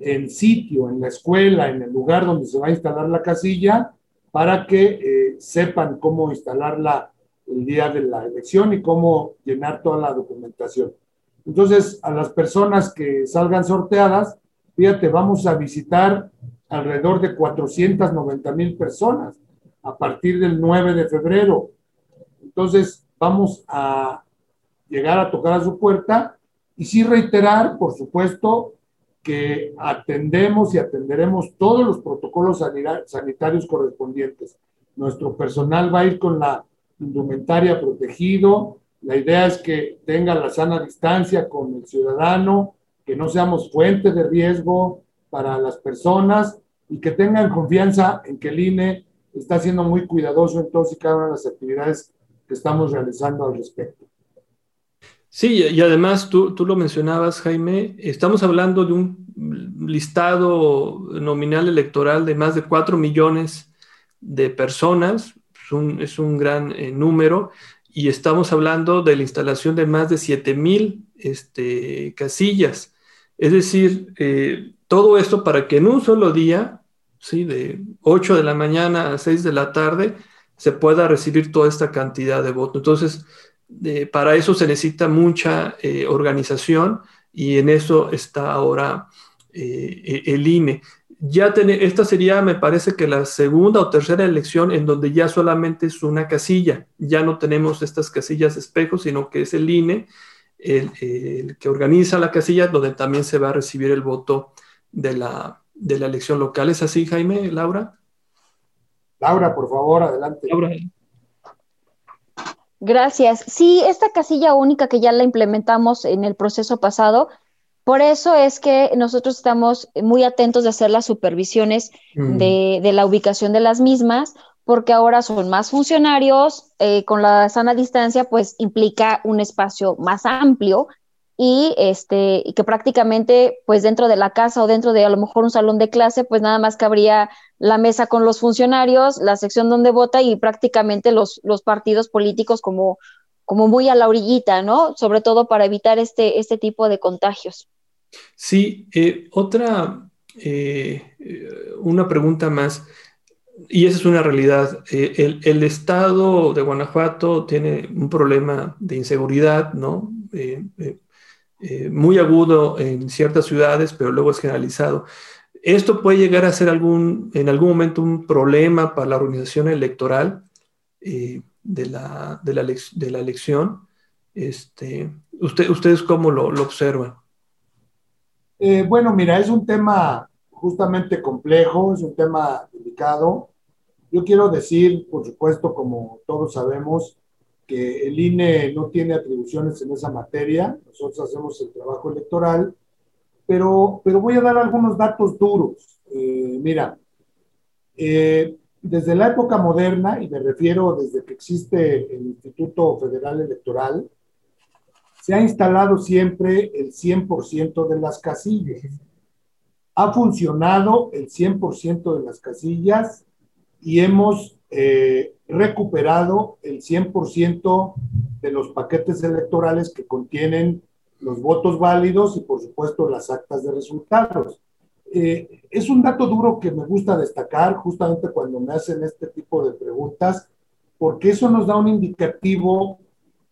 D: en sitio, en la escuela, en el lugar donde se va a instalar la casilla, para que eh, sepan cómo instalarla el día de la elección y cómo llenar toda la documentación. Entonces, a las personas que salgan sorteadas, fíjate, vamos a visitar alrededor de 490 mil personas a partir del 9 de febrero. Entonces, vamos a llegar a tocar a su puerta y sí reiterar, por supuesto, que atendemos y atenderemos todos los protocolos sanitarios correspondientes. Nuestro personal va a ir con la indumentaria protegido. La idea es que tenga la sana distancia con el ciudadano, que no seamos fuente de riesgo para las personas y que tengan confianza en que el INE está siendo muy cuidadoso en todas y cada una de las actividades que estamos realizando al respecto.
C: Sí, y además tú, tú, lo mencionabas, Jaime, estamos hablando de un listado nominal electoral de más de 4 millones de personas, es un, gran eh, número, y estamos hablando de la instalación de más de 7 mil este, casillas. Es decir, eh, todo esto para que en un solo día, ¿sí? de 8 de la mañana a 6 de la tarde, se pueda recibir toda esta cantidad de votos. Entonces, para eso se necesita mucha organización y en eso está ahora el INE ya tener, esta sería, me parece que la segunda o tercera elección en donde ya solamente es una casilla, ya no tenemos estas casillas espejos, sino que es el INE el, que organiza la casilla donde también se va a recibir el voto de la, de la elección local. ¿Es así, Jaime, Laura?
D: Laura, por favor, adelante. Laura.
E: Gracias. Sí, esta casilla única que ya la implementamos en el proceso pasado, por eso es que nosotros estamos muy atentos de hacer las supervisiones mm. de, la ubicación de las mismas, porque ahora son más funcionarios, eh, con la sana distancia, pues implica un espacio más amplio y este y que prácticamente pues dentro de la casa o dentro de a lo mejor un salón de clase pues nada más cabría la mesa con los funcionarios la sección donde vota y prácticamente los, los partidos políticos como como muy a la orillita no sobre todo para evitar este este tipo de contagios
C: Sí, eh, otra, eh, una pregunta más, y esa es una realidad. Eh, el, estado de Guanajuato tiene un problema de inseguridad, ¿no? Muy agudo en ciertas ciudades, pero luego es generalizado. ¿Esto puede llegar a ser algún, en algún momento un problema para la organización electoral de la, de, la, de, la, elección? Este, usted, ¿Ustedes cómo lo, lo observan?
D: Eh, bueno, mira, es un tema justamente complejo, es un tema delicado. Yo quiero decir, por supuesto, como todos sabemos, que el INE no tiene atribuciones en esa materia, nosotros hacemos el trabajo electoral, pero, pero voy a dar algunos datos duros. Eh, mira, eh, desde la época moderna, y me refiero desde que existe el Instituto Federal Electoral, se ha instalado siempre el 100% de las casillas. Ha funcionado el 100% de las casillas y hemos eh, recuperado el 100% de los paquetes electorales que contienen los votos válidos y por supuesto las actas de resultados. Eh, es un dato duro que me gusta destacar justamente cuando me hacen este tipo de preguntas, porque eso nos da un indicativo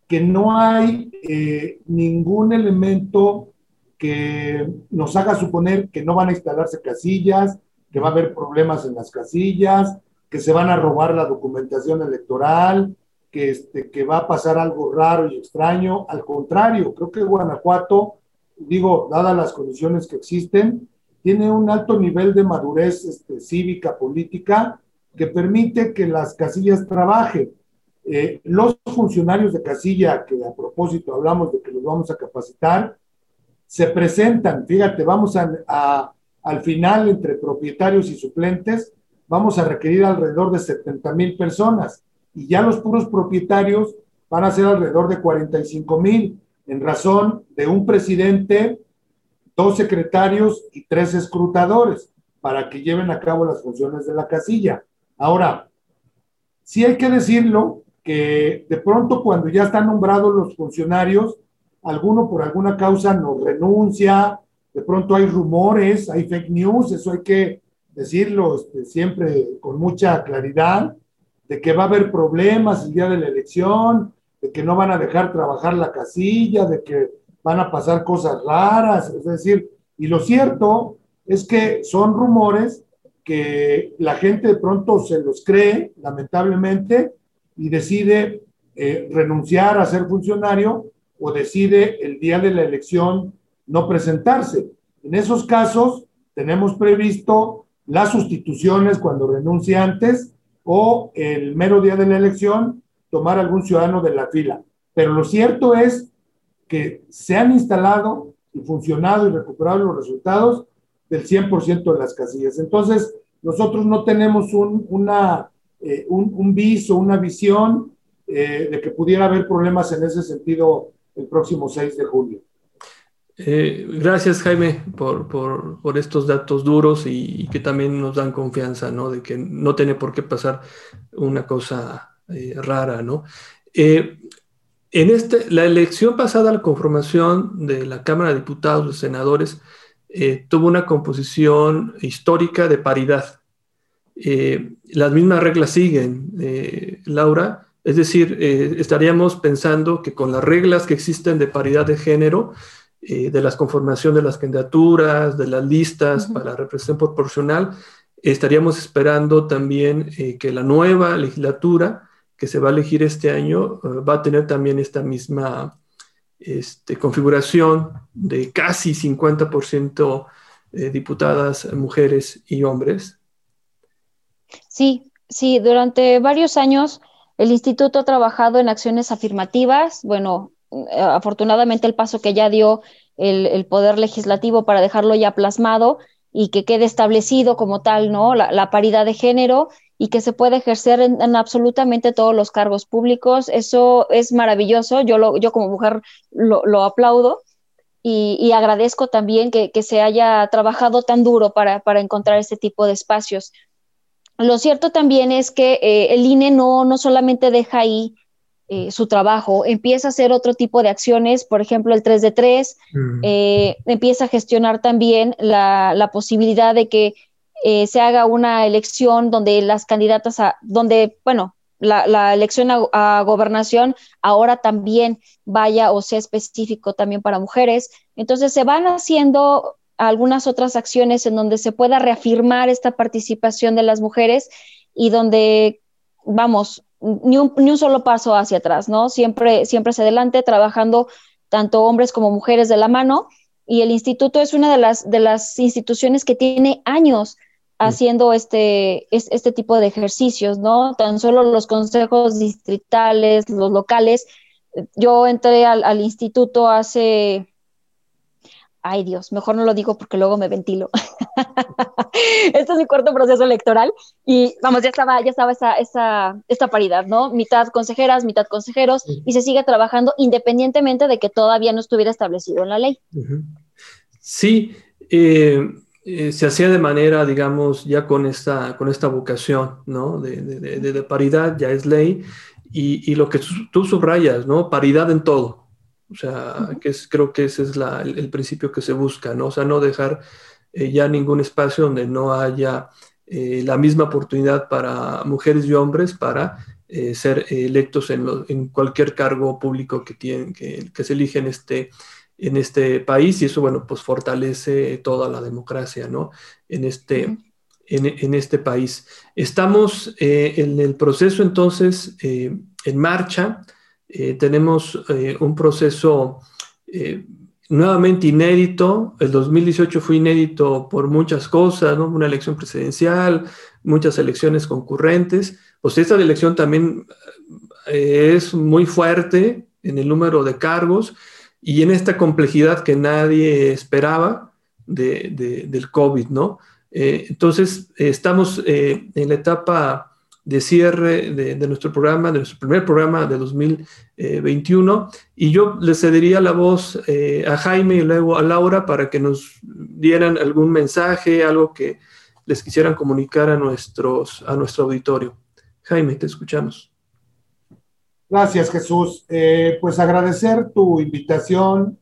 D: que no hay eh, ningún elemento que nos haga suponer que no van a instalarse casillas, que va a haber problemas en las casillas, que se van a robar la documentación electoral, que, este, que va a pasar algo raro y extraño. Al contrario, creo que Guanajuato, digo, dadas las condiciones que existen, tiene un alto nivel de madurez este, cívica, política, que permite que las casillas trabajen. Eh, los funcionarios de casilla, que a propósito hablamos de que los vamos a capacitar, se presentan, fíjate, vamos a, al final entre propietarios y suplentes, vamos a requerir alrededor de 70 mil personas y ya los puros propietarios van a ser alrededor de 45 mil en razón de un presidente, dos secretarios y tres escrutadores para que lleven a cabo las funciones de la casilla. Ahora, sí hay que decirlo, que de pronto cuando ya están nombrados los funcionarios, alguno por alguna causa nos renuncia, de pronto hay rumores, hay fake news, eso hay que decirlo este, siempre con mucha claridad, de que va a haber problemas el día de la elección, de que no van a dejar trabajar la casilla, de que van a pasar cosas raras, es decir, y lo cierto es que son rumores que la gente de pronto se los cree, lamentablemente, y decide eh, renunciar a ser funcionario o decide el día de la elección no presentarse. En esos casos tenemos previsto las sustituciones cuando renuncie antes o el mero día de la elección tomar algún ciudadano de la fila. Pero lo cierto es que se han instalado y funcionado y recuperado los resultados del 100% de las casillas. Entonces, nosotros no tenemos un, una eh, un, viso, una visión eh, de que pudiera haber problemas en ese sentido el próximo 6 de julio.
C: Eh, gracias Jaime por, por, por, estos datos duros y, que también nos dan confianza, ¿no? De que no tiene por qué pasar una cosa rara, ¿no? en este, la elección pasada, la conformación de la Cámara de Diputados, y senadores, tuvo una composición histórica de paridad. Eh, las mismas reglas siguen, eh, Laura, Es decir, eh, estaríamos pensando que con las reglas que existen de paridad de género, eh, de las conformación de las candidaturas, de las listas para la representación proporcional, estaríamos esperando también que la nueva legislatura que se va a elegir este año va a tener también esta misma este, configuración de casi 50% eh, diputadas mujeres y hombres.
E: Sí, sí, durante varios años el instituto ha trabajado en acciones afirmativas. Bueno, eh, afortunadamente el paso que ya dio el, Poder Legislativo para dejarlo ya plasmado y que quede establecido como tal, ¿no? La, paridad de género y que se puede ejercer en, absolutamente todos los cargos públicos. Eso es maravilloso. Yo, lo, yo como mujer lo aplaudo y, agradezco también que, se haya trabajado tan duro para, encontrar este tipo de espacios. Lo cierto también es que eh, el INE no, no solamente deja ahí eh, su trabajo, empieza a hacer otro tipo de acciones, por ejemplo, el 3 de 3, mm. eh, empieza a gestionar también la, posibilidad de que se haga una elección donde las candidatas, a, donde, bueno, la, elección a, gobernación ahora también vaya o sea específico también para mujeres. Entonces se van haciendo algunas otras acciones en donde se pueda reafirmar esta participación de las mujeres y donde, vamos, ni un, ni un solo paso hacia atrás, ¿no? Siempre, siempre hacia adelante, trabajando tanto hombres como mujeres de la mano. Y el instituto es una de las, de las instituciones que tiene años haciendo este, este tipo de ejercicios, ¿no? Tan solo los consejos distritales, los locales. Yo entré al, instituto hace, ay Dios, mejor no lo digo porque luego me ventilo. este es mi cuarto proceso electoral y vamos, ya estaba, ya estaba esa, esa, esta paridad, ¿no? Mitad consejeras, mitad consejeros y se sigue trabajando independientemente de que todavía no estuviera establecido en la ley.
C: Sí, eh, eh, se hacía de manera, digamos, ya con esta, con esta vocación, ¿no? De, de, paridad, ya es ley, y, y, lo que tú subrayas, ¿no? Paridad en todo. O sea, que es, creo que ese es la, el, principio que se busca, ¿no? O sea, no dejar eh, ya ningún espacio donde no haya eh, la misma oportunidad para mujeres y hombres para ser electos en, en, cualquier cargo público que, tienen, que, que se elige en este en este país y eso, bueno, pues fortalece toda la democracia, ¿no? En este, en, este país. Estamos eh, en el proceso entonces eh, en marcha. Eh, tenemos un proceso nuevamente inédito. El 2018 fue inédito por muchas cosas, ¿no? Una elección presidencial, muchas elecciones concurrentes. Pues esta elección también es muy fuerte en el número de cargos y en esta complejidad que nadie esperaba del COVID, ¿no? Eh, entonces, estamos eh, en la etapa de cierre de, nuestro programa, de nuestro primer programa de 2021, y yo le cedería la voz eh, a Jaime y luego a Laura para que nos dieran algún mensaje, algo que les quisieran comunicar a, nuestros, a nuestro auditorio. Jaime, te escuchamos.
D: Gracias, Jesús. Eh, pues agradecer tu invitación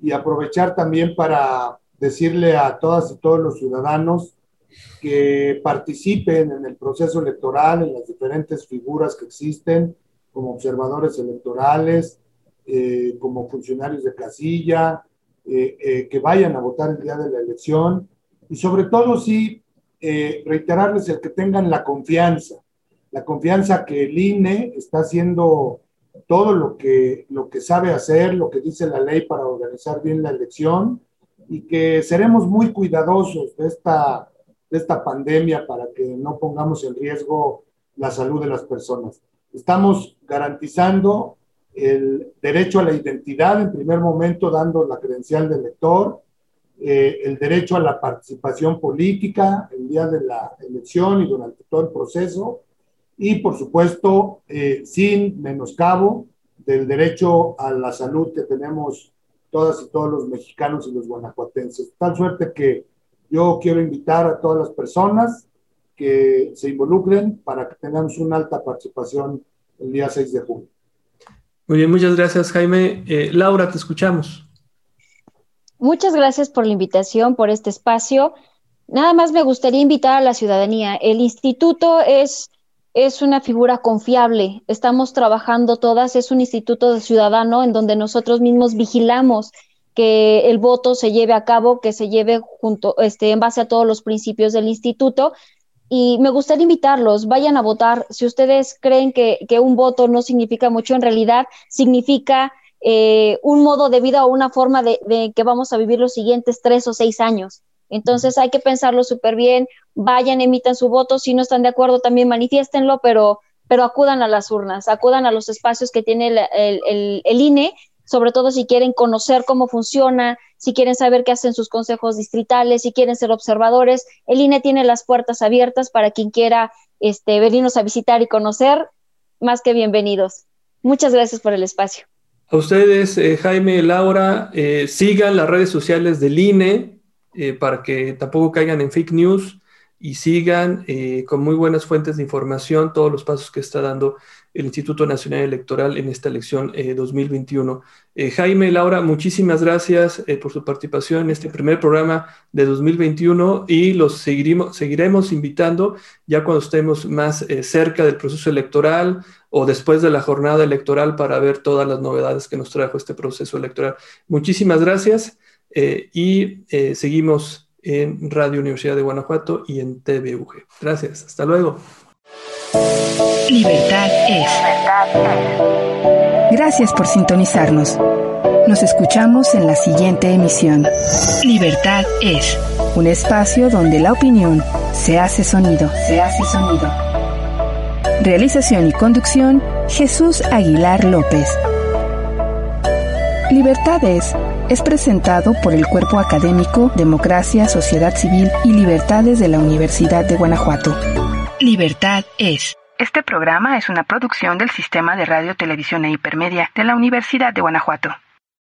D: y aprovechar también para decirle a todas y todos los ciudadanos que participen en el proceso electoral, en las diferentes figuras que existen, como observadores electorales, eh, como funcionarios de casilla, eh, que vayan a votar el día de la elección. Y sobre todo sí reiterarles el que tengan la confianza la confianza que el INE está haciendo todo lo que, lo que sabe hacer, lo que dice la ley para organizar bien la elección y que seremos muy cuidadosos de esta, de esta pandemia para que no pongamos en riesgo la salud de las personas. Estamos garantizando el derecho a la identidad en primer momento, dando la credencial del elector, eh, el derecho a la participación política el día de la elección y durante todo el proceso, y por supuesto eh, sin menoscabo del derecho a la salud que tenemos todas y todos los mexicanos y los guanajuatenses. Tal suerte que yo quiero invitar a todas las personas que se involucren para que tengamos una alta participación el día 6 de junio.
C: Muy bien, muchas gracias Jaime. Eh, Laura, te escuchamos.
E: Muchas gracias por la invitación, por este espacio. Nada más me gustaría invitar a la ciudadanía. El instituto es es una figura confiable. Estamos trabajando todas, es un instituto de ciudadano en donde nosotros mismos vigilamos que el voto se lleve a cabo, que se lleve junto, este, en base a todos los principios del instituto. Y me gustaría invitarlos, vayan a votar. Si ustedes creen que, un voto no significa mucho, en realidad significa eh, un modo de vida o una forma de, que vamos a vivir los siguientes tres o seis años. Entonces hay que pensarlo súper bien, vayan, emitan su voto, si no están de acuerdo también manifiéstenlo, pero, pero acudan a las urnas, acudan a los espacios que tiene el, el, INE, sobre todo si quieren conocer cómo funciona, si quieren saber qué hacen sus consejos distritales, si quieren ser observadores, el INE tiene las puertas abiertas para quien quiera este, venirnos a visitar y conocer, más que bienvenidos. Muchas gracias por el espacio.
C: A ustedes, eh, Jaime, Laura, eh, sigan las redes sociales del INE, eh, para que tampoco caigan en fake news y sigan con muy buenas fuentes de información todos los pasos que está dando el Instituto Nacional Electoral en esta elección 2021. Eh, Jaime, Laura, muchísimas gracias por su participación en este primer programa de 2021 y los seguiremos, seguiremos invitando ya cuando estemos más cerca del proceso electoral o después de la jornada electoral para ver todas las novedades que nos trajo este proceso electoral. Muchísimas gracias. Eh, y eh, seguimos en Radio Universidad de Guanajuato y en TVUG. Gracias, hasta luego.
A: Libertad es. Gracias por sintonizarnos. Nos escuchamos en la siguiente emisión. Libertad es un espacio donde la opinión se hace sonido. Se hace sonido. Realización y conducción Jesús Aguilar López. Libertad es es presentado por el Cuerpo Académico Democracia, Sociedad Civil y Libertades de la Universidad de Guanajuato. Libertad es. Este programa es una producción del Sistema de Radio, Televisión e Hipermedia de la Universidad de Guanajuato.